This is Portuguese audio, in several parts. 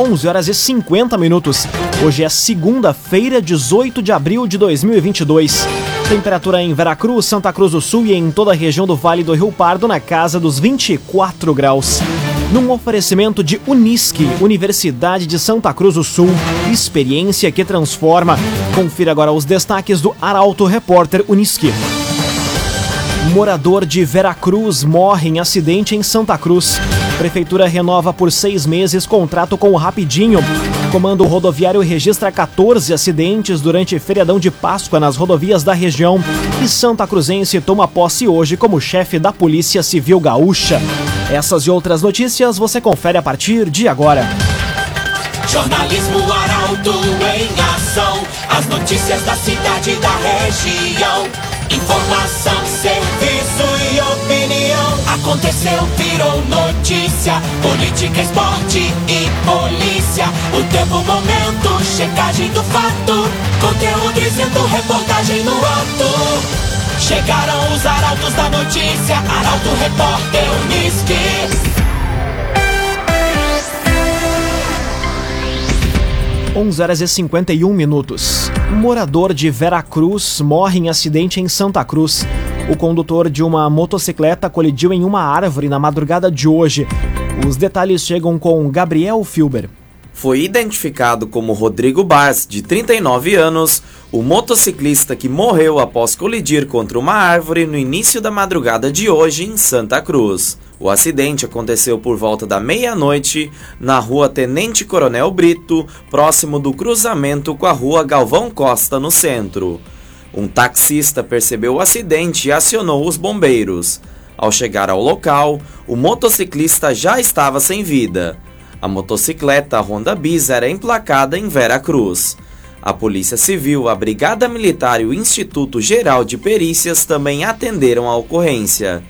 11 horas e 50 minutos. Hoje é segunda-feira, 18 de abril de 2022. Temperatura em Veracruz, Santa Cruz do Sul e em toda a região do Vale do Rio Pardo na casa dos 24 graus. Num oferecimento de Unisque, Universidade de Santa Cruz do Sul, experiência que transforma. Confira agora os destaques do Arauto Repórter Unisque. Morador de Veracruz morre em acidente em Santa Cruz. Prefeitura renova por seis meses contrato com o Rapidinho. Comando rodoviário registra 14 acidentes durante feriadão de Páscoa nas rodovias da região. E Santa Cruzense toma posse hoje como chefe da Polícia Civil Gaúcha. Essas e outras notícias você confere a partir de agora. Jornalismo Arauto em ação. As notícias da cidade e da região. Informação. Aconteceu, virou notícia. Política, esporte e polícia. O tempo, momento, checagem do fato. Conteúdo dizendo, reportagem no ato. Chegaram os arautos da notícia. Arauto, repórter, Unisque. 11 horas e 51 minutos. Morador de Veracruz morre em acidente em Santa Cruz. O condutor de uma motocicleta colidiu em uma árvore na madrugada de hoje. Os detalhes chegam com Gabriel Filber. Foi identificado como Rodrigo Bars, de 39 anos, o motociclista que morreu após colidir contra uma árvore no início da madrugada de hoje em Santa Cruz. O acidente aconteceu por volta da meia-noite na rua Tenente Coronel Brito, próximo do cruzamento com a rua Galvão Costa, no centro. Um taxista percebeu o acidente e acionou os bombeiros. Ao chegar ao local, o motociclista já estava sem vida. A motocicleta Honda Bis era emplacada em Vera Cruz. A Polícia Civil, a Brigada Militar e o Instituto Geral de Perícias também atenderam a ocorrência.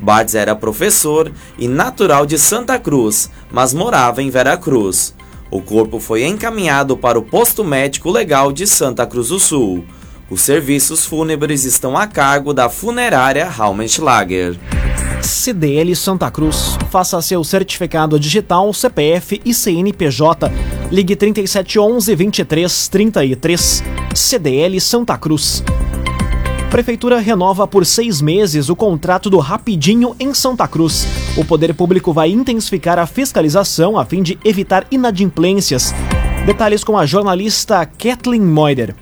Bartz era professor e natural de Santa Cruz, mas morava em Veracruz. O corpo foi encaminhado para o posto médico legal de Santa Cruz do Sul. Os serviços fúnebres estão a cargo da funerária Raumenschlager. CDL Santa Cruz. Faça seu certificado digital, CPF e CNPJ. Ligue 3711 2333. CDL Santa Cruz. Prefeitura renova por seis meses o contrato do Rapidinho em Santa Cruz. O poder público vai intensificar a fiscalização a fim de evitar inadimplências. Detalhes com a jornalista Kathleen Moider.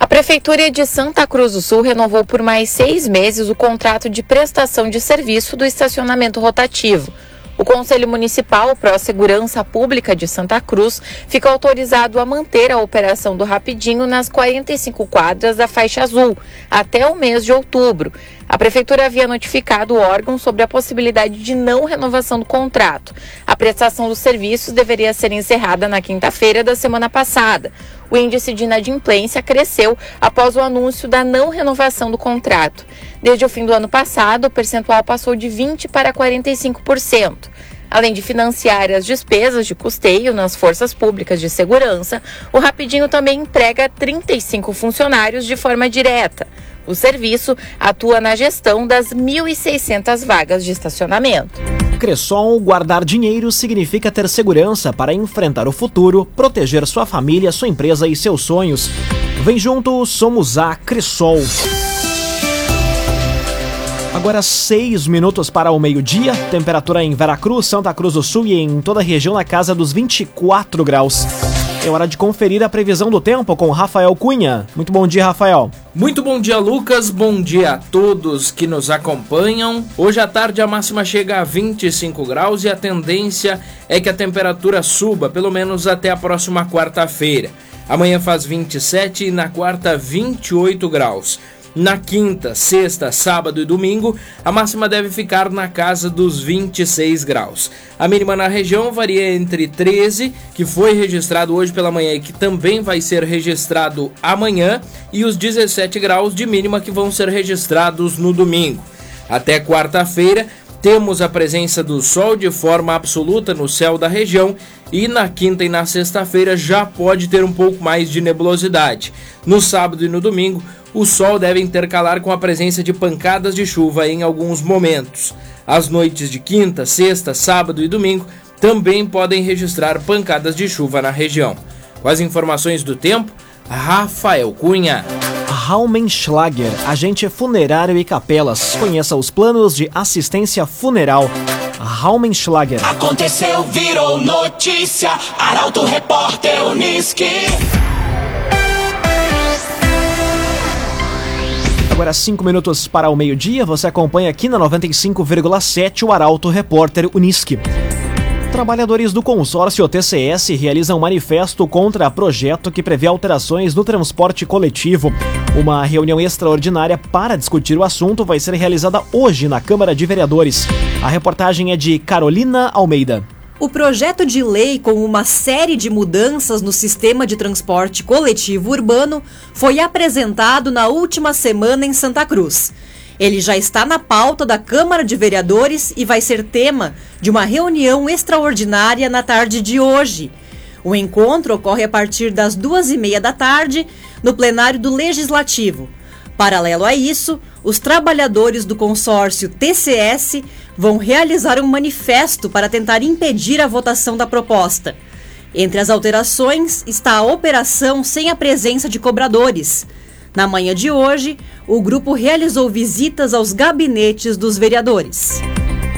A Prefeitura de Santa Cruz do Sul renovou por mais seis meses o contrato de prestação de serviço do estacionamento rotativo. O Conselho Municipal Pró Segurança Pública de Santa Cruz fica autorizado a manter a operação do Rapidinho nas 45 quadras da faixa azul até o mês de outubro. A Prefeitura havia notificado o órgão sobre a possibilidade de não renovação do contrato. A prestação dos serviços deveria ser encerrada na quinta-feira da semana passada. O índice de inadimplência cresceu após o anúncio da não renovação do contrato. Desde o fim do ano passado, o percentual passou de 20% para 45%. Além de financiar as despesas de custeio nas forças públicas de segurança, o Rapidinho também emprega 35 funcionários de forma direta. O serviço atua na gestão das 1.600 vagas de estacionamento. Cressol, guardar dinheiro significa ter segurança para enfrentar o futuro, proteger sua família, sua empresa e seus sonhos. Vem junto, somos a Cressol. Agora seis minutos para o meio-dia, temperatura em Veracruz, Santa Cruz do Sul e em toda a região na casa dos 24 graus. É hora de conferir a previsão do tempo com Rafael Cunha. Muito bom dia, Rafael. Muito bom dia, Lucas. Bom dia a todos que nos acompanham. Hoje à tarde a máxima chega a 25 graus e a tendência é que a temperatura suba, pelo menos até a próxima quarta-feira. Amanhã faz 27 e na quarta 28 graus. Na quinta, sexta, sábado e domingo, a máxima deve ficar na casa dos 26 graus. A mínima na região varia entre 13, que foi registrado hoje pela manhã e que também vai ser registrado amanhã, e os 17 graus de mínima que vão ser registrados no domingo. Até quarta-feira, temos a presença do sol de forma absoluta no céu da região e na quinta e na sexta-feira já pode ter um pouco mais de nebulosidade. No sábado e no domingo, o sol deve intercalar com a presença de pancadas de chuva em alguns momentos. As noites de quinta, sexta, sábado e domingo também podem registrar pancadas de chuva na região. Com as informações do tempo, Rafael Cunha. Raumenschlager, agente funerário e capelas. Conheça os planos de assistência funeral. Raumenschlager. Aconteceu, virou notícia. Arauto Repórter Uniski. Agora, cinco minutos para o meio-dia, você acompanha aqui na 95,7 o Arauto Repórter Uniski. Trabalhadores do consórcio TCS realizam manifesto contra projeto que prevê alterações no transporte coletivo. Uma reunião extraordinária para discutir o assunto vai ser realizada hoje na Câmara de Vereadores. A reportagem é de Carolina Almeida. O projeto de lei com uma série de mudanças no sistema de transporte coletivo urbano foi apresentado na última semana em Santa Cruz. Ele já está na pauta da Câmara de Vereadores e vai ser tema de uma reunião extraordinária na tarde de hoje. O encontro ocorre a partir das duas e meia da tarde no plenário do Legislativo. Paralelo a isso, os trabalhadores do consórcio TCS vão realizar um manifesto para tentar impedir a votação da proposta. Entre as alterações está a operação sem a presença de cobradores. Na manhã de hoje, o grupo realizou visitas aos gabinetes dos vereadores.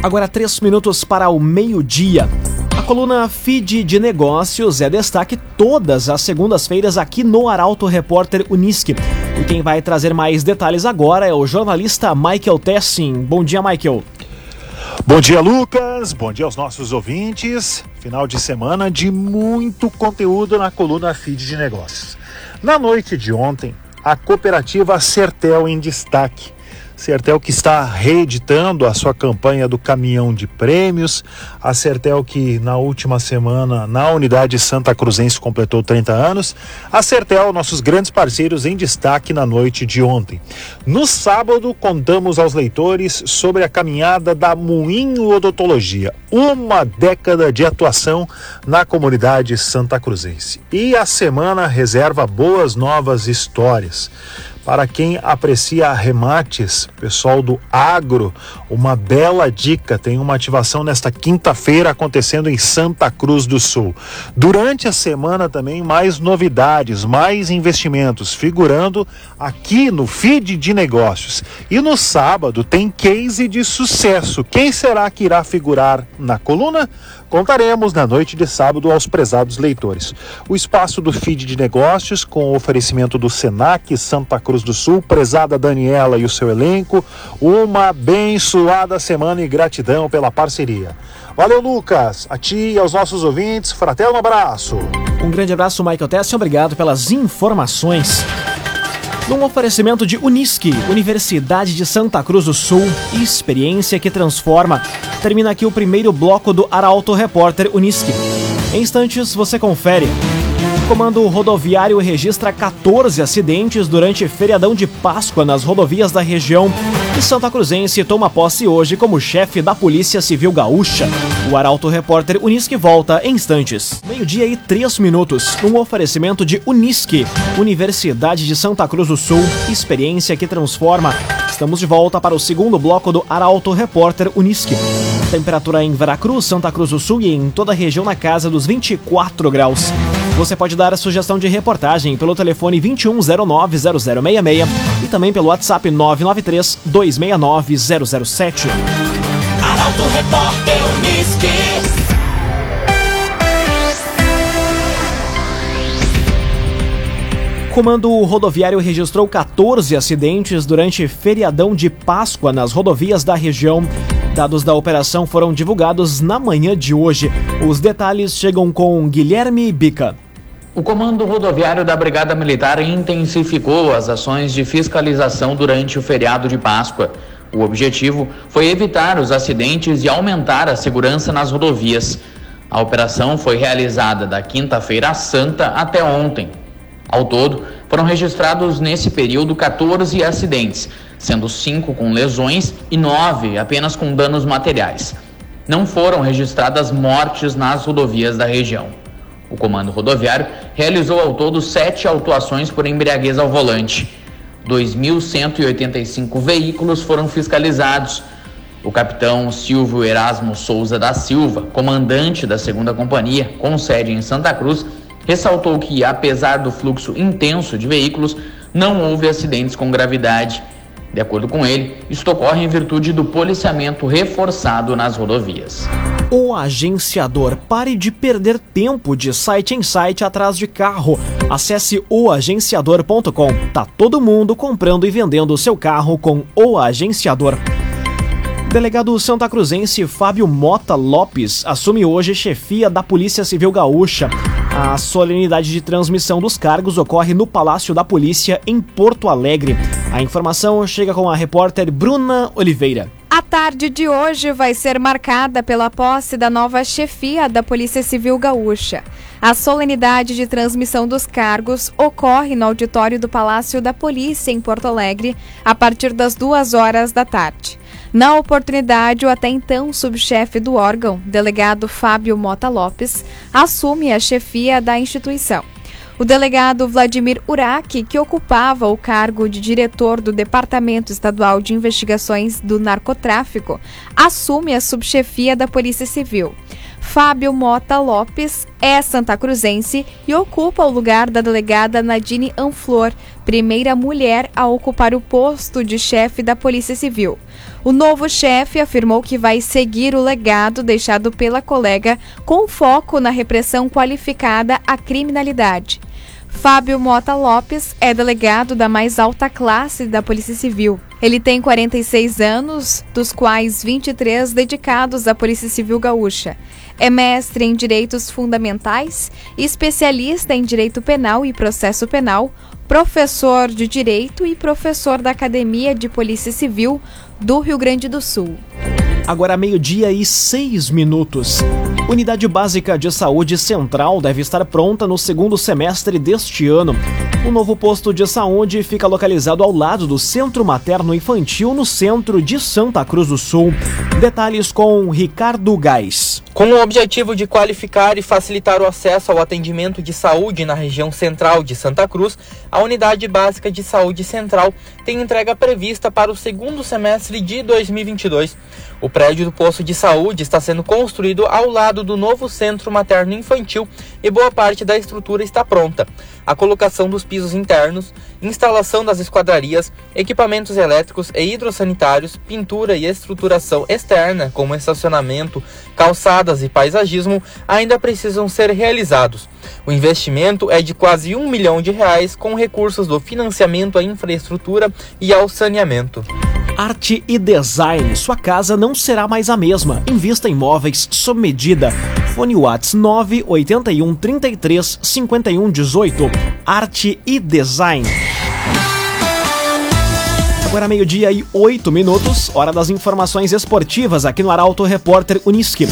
Agora, três minutos para o meio-dia. A coluna Feed de Negócios é destaque todas as segundas-feiras aqui no Arauto Repórter Unisque. E quem vai trazer mais detalhes agora é o jornalista Michael Tessin. Bom dia, Michael. Bom dia, Lucas. Bom dia aos nossos ouvintes. Final de semana de muito conteúdo na coluna Feed de Negócios. Na noite de ontem, a cooperativa Sertel em destaque. Sertel que está reeditando a sua campanha do caminhão de prêmios. A Sertel que na última semana na unidade Santa Cruzense completou 30 anos. A Sertel, nossos grandes parceiros em destaque na noite de ontem. No sábado, contamos aos leitores sobre a caminhada da Moinho Odontologia, uma década de atuação na comunidade Santa Cruzense. E a semana reserva boas novas histórias. Para quem aprecia remates, pessoal do agro, uma bela dica: tem uma ativação nesta quinta-feira acontecendo em Santa Cruz do Sul. Durante a semana também mais novidades, mais investimentos, figurando aqui no feed de negócios. E no sábado tem case de sucesso. Quem será que irá figurar na coluna? Contaremos na noite de sábado aos prezados leitores. O espaço do feed de negócios, com o oferecimento do Senac Santa Cruz do Sul, prezada Daniela e o seu elenco, uma abençoada semana e gratidão pela parceria. Valeu, Lucas. A ti e aos nossos ouvintes, fraterno abraço. Um grande abraço, Michael Tess, obrigado pelas informações. Num oferecimento de Unisque, Universidade de Santa Cruz do Sul, experiência que transforma. Termina aqui o primeiro bloco do Arauto Repórter Unisque. Em instantes você confere. Comando Rodoviário registra 14 acidentes durante feriadão de Páscoa nas rodovias da região. E Santa Cruzense toma posse hoje como chefe da Polícia Civil Gaúcha. O Arauto Repórter Unisque volta em instantes. Meio-dia e três minutos. Um oferecimento de Unisque, Universidade de Santa Cruz do Sul. Experiência que transforma. Estamos de volta para o segundo bloco do Arauto Repórter Unisque. Temperatura em Veracruz, Santa Cruz do Sul e em toda a região na casa dos 24 graus. Você pode dar a sugestão de reportagem pelo telefone 2109-0066 e também pelo WhatsApp 993-269-007. Arauto Repórter Unisque. Comando Rodoviário registrou 14 acidentes durante feriadão de Páscoa nas rodovias da região. Dados da operação foram divulgados na manhã de hoje. Os detalhes chegam com Guilherme Bica. O Comando Rodoviário da Brigada Militar intensificou as ações de fiscalização durante o feriado de Páscoa. O objetivo foi evitar os acidentes e aumentar a segurança nas rodovias. A operação foi realizada da quinta-feira santa até ontem. Ao todo, foram registrados nesse período 14 acidentes, sendo 5 com lesões e 9 apenas com danos materiais. Não foram registradas mortes nas rodovias da região. O Comando Rodoviário realizou ao todo sete autuações por embriaguez ao volante. 2.185 veículos foram fiscalizados. O capitão Silvio Erasmo Souza da Silva, comandante da segunda companhia, com sede em Santa Cruz, ressaltou que, apesar do fluxo intenso de veículos, não houve acidentes com gravidade. De acordo com ele, isto ocorre em virtude do policiamento reforçado nas rodovias. O agenciador. Pare de perder tempo de site em site atrás de carro. Acesse oagenciador.com. Tá todo mundo comprando e vendendo seu carro com o agenciador. Delegado Santa Cruzense Fábio Mota Lopes assume hoje chefia da Polícia Civil Gaúcha. A solenidade de transmissão dos cargos ocorre no Palácio da Polícia, em Porto Alegre. A informação chega com a repórter Bruna Oliveira. A tarde de hoje vai ser marcada pela posse da nova chefia da Polícia Civil Gaúcha. A solenidade de transmissão dos cargos ocorre no auditório do Palácio da Polícia, em Porto Alegre, a partir das duas horas da tarde. Na oportunidade, o até então subchefe do órgão, delegado Fábio Mota Lopes, assume a chefia da instituição. O delegado Vladimir Uraki, que ocupava o cargo de diretor do Departamento Estadual de Investigações do Narcotráfico, assume a subchefia da Polícia Civil. Fábio Mota Lopes é santacruzense e ocupa o lugar da delegada Nadine Anflor, primeira mulher a ocupar o posto de chefe da Polícia Civil. O novo chefe afirmou que vai seguir o legado deixado pela colega com foco na repressão qualificada à criminalidade. Fábio Mota Lopes é delegado da mais alta classe da Polícia Civil. Ele tem 46 anos, dos quais 23 dedicados à Polícia Civil Gaúcha. É mestre em Direitos Fundamentais, especialista em Direito Penal e Processo Penal, professor de Direito e professor da Academia de Polícia Civil do Rio Grande do Sul. Agora meio-dia e seis minutos. Unidade Básica de Saúde Central deve estar pronta no segundo semestre deste ano. O novo posto de saúde fica localizado ao lado do Centro Materno Infantil, no centro de Santa Cruz do Sul. Detalhes com Ricardo Gás. Com o objetivo de qualificar e facilitar o acesso ao atendimento de saúde na região central de Santa Cruz, a Unidade Básica de Saúde Central tem entrega prevista para o segundo semestre de 2022. O prédio do posto de saúde está sendo construído ao lado do novo Centro Materno Infantil e boa parte da estrutura está pronta. A colocação dos pisos internos, instalação das esquadrarias, equipamentos elétricos e hidrossanitários, pintura e estruturação externa, como estacionamento, calçadas e paisagismo, ainda precisam ser realizados. O investimento é de quase um milhão de reais com recursos do financiamento à infraestrutura e ao saneamento. Arte e design. Sua casa não será mais a mesma. Invista em móveis sob medida. Fone Whats 981 33 51 18. Arte e design. Agora meio-dia e oito minutos, hora das informações esportivas aqui no Arauto Repórter Uniski.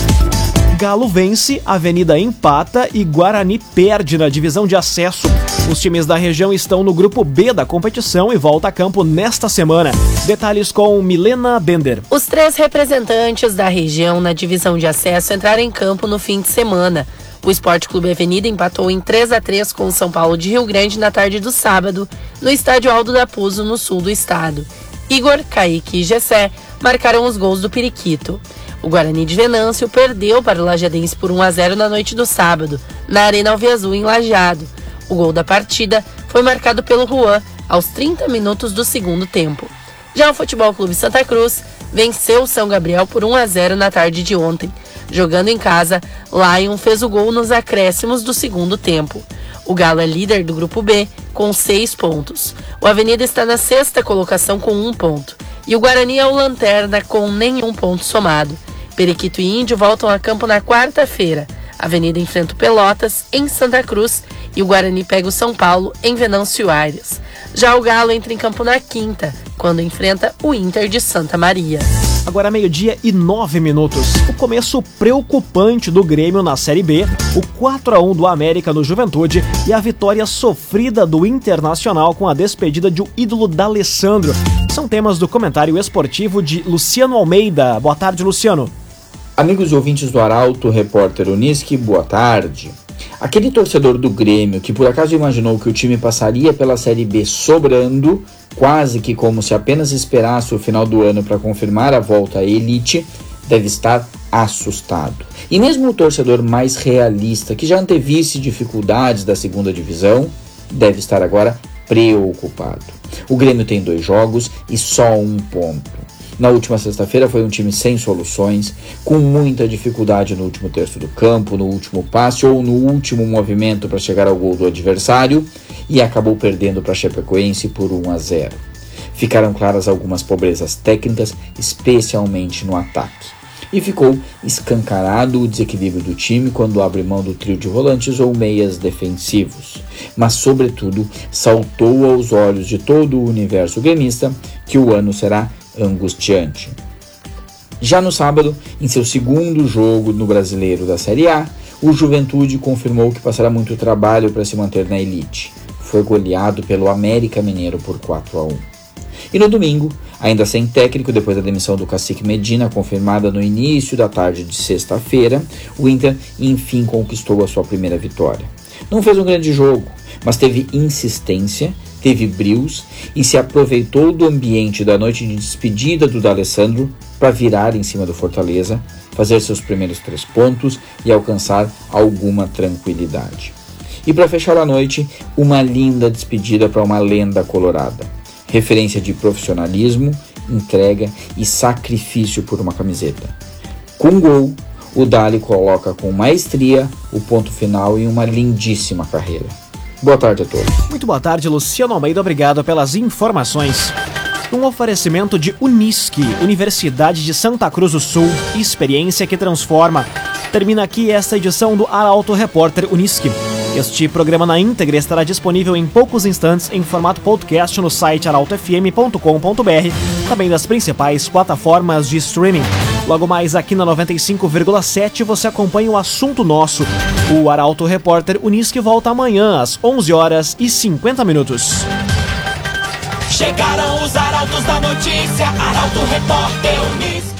Galo vence, Avenida empata e Guarani perde na divisão de acesso. Os times da região estão no grupo B da competição e volta a campo nesta semana. Detalhes com Milena Bender. Os três representantes da região na divisão de acesso entraram em campo no fim de semana. O Esporte Clube Avenida empatou em 3 a 3 com o São Paulo de Rio Grande na tarde do sábado, no estádio Aldo da Puso, no sul do estado. Igor, Kaique e Gessé marcaram os gols do Periquito. O Guarani de Venâncio perdeu para o Lajadense por 1 a 0 na noite do sábado, na Arena Alviazul em Lajeado. O gol da partida foi marcado pelo Juan aos 30 minutos do segundo tempo. Já o Futebol Clube Santa Cruz venceu o São Gabriel por 1 a 0 na tarde de ontem. Jogando em casa, Lion fez o gol nos acréscimos do segundo tempo. O Galo é líder do grupo B com seis pontos. O Avenida está na sexta colocação com um ponto. E o Guarani é o lanterna com nenhum ponto somado. Periquito e Índio voltam a campo na quarta-feira. Avenida enfrenta o Pelotas, em Santa Cruz, e o Guarani pega o São Paulo, em Venâncio Aires. Já o Galo entra em campo na quinta, quando enfrenta o Inter de Santa Maria. Agora meio-dia e nove minutos. O começo preocupante do Grêmio na Série B, o 4 a 1 do América no Juventude e a vitória sofrida do Internacional com a despedida de um ídolo da Alessandro. São temas do comentário esportivo de Luciano Almeida. Boa tarde, Luciano. Amigos ouvintes do Arauto, repórter Uniski, boa tarde. Aquele torcedor do Grêmio que por acaso imaginou que o time passaria pela Série B sobrando, quase que como se apenas esperasse o final do ano para confirmar a volta à elite, deve estar assustado. E mesmo o torcedor mais realista, que já antevisse dificuldades da segunda divisão, deve estar agora preocupado. O Grêmio tem dois jogos e só um ponto. Na última sexta-feira foi um time sem soluções, com muita dificuldade no último terço do campo, no último passe ou no último movimento para chegar ao gol do adversário e acabou perdendo para a Chapecoense por 1 a 0. Ficaram claras algumas pobrezas técnicas, especialmente no ataque e ficou escancarado o desequilíbrio do time quando abre mão do trio de volantes ou meias defensivos. Mas, sobretudo, saltou aos olhos de todo o universo gremista que o ano será angustiante. Já no sábado, em seu segundo jogo no Brasileiro da Série A, o Juventude confirmou que passará muito trabalho para se manter na elite. Foi goleado pelo América Mineiro por 4 a 1. E no domingo, ainda sem técnico, depois da demissão do cacique Medina, confirmada no início da tarde de sexta-feira, o Inter enfim conquistou a sua primeira vitória. Não fez um grande jogo, mas teve insistência, teve brios e se aproveitou do ambiente da noite de despedida do D'Alessandro para virar em cima do Fortaleza, fazer seus primeiros três pontos e alcançar alguma tranquilidade. E para fechar a noite, uma linda despedida para uma lenda colorada referência de profissionalismo, entrega e sacrifício por uma camiseta. Com gol, o Dali coloca com maestria o ponto final em uma lindíssima carreira. Boa tarde a todos. Muito boa tarde, Luciano Almeida. Obrigado pelas informações. Um oferecimento de Unisque, Universidade de Santa Cruz do Sul, experiência que transforma. Termina aqui esta edição do Arauto Repórter Unisque. Este programa na íntegra estará disponível em poucos instantes em formato podcast no site arautofm.com.br, também das principais plataformas de streaming. Logo mais aqui na 95,7 você acompanha o assunto nosso. O Arauto Repórter Unisque volta amanhã às 11 horas e 50 minutos. Chegaram os arautos da notícia, Arauto Repórter Unisque.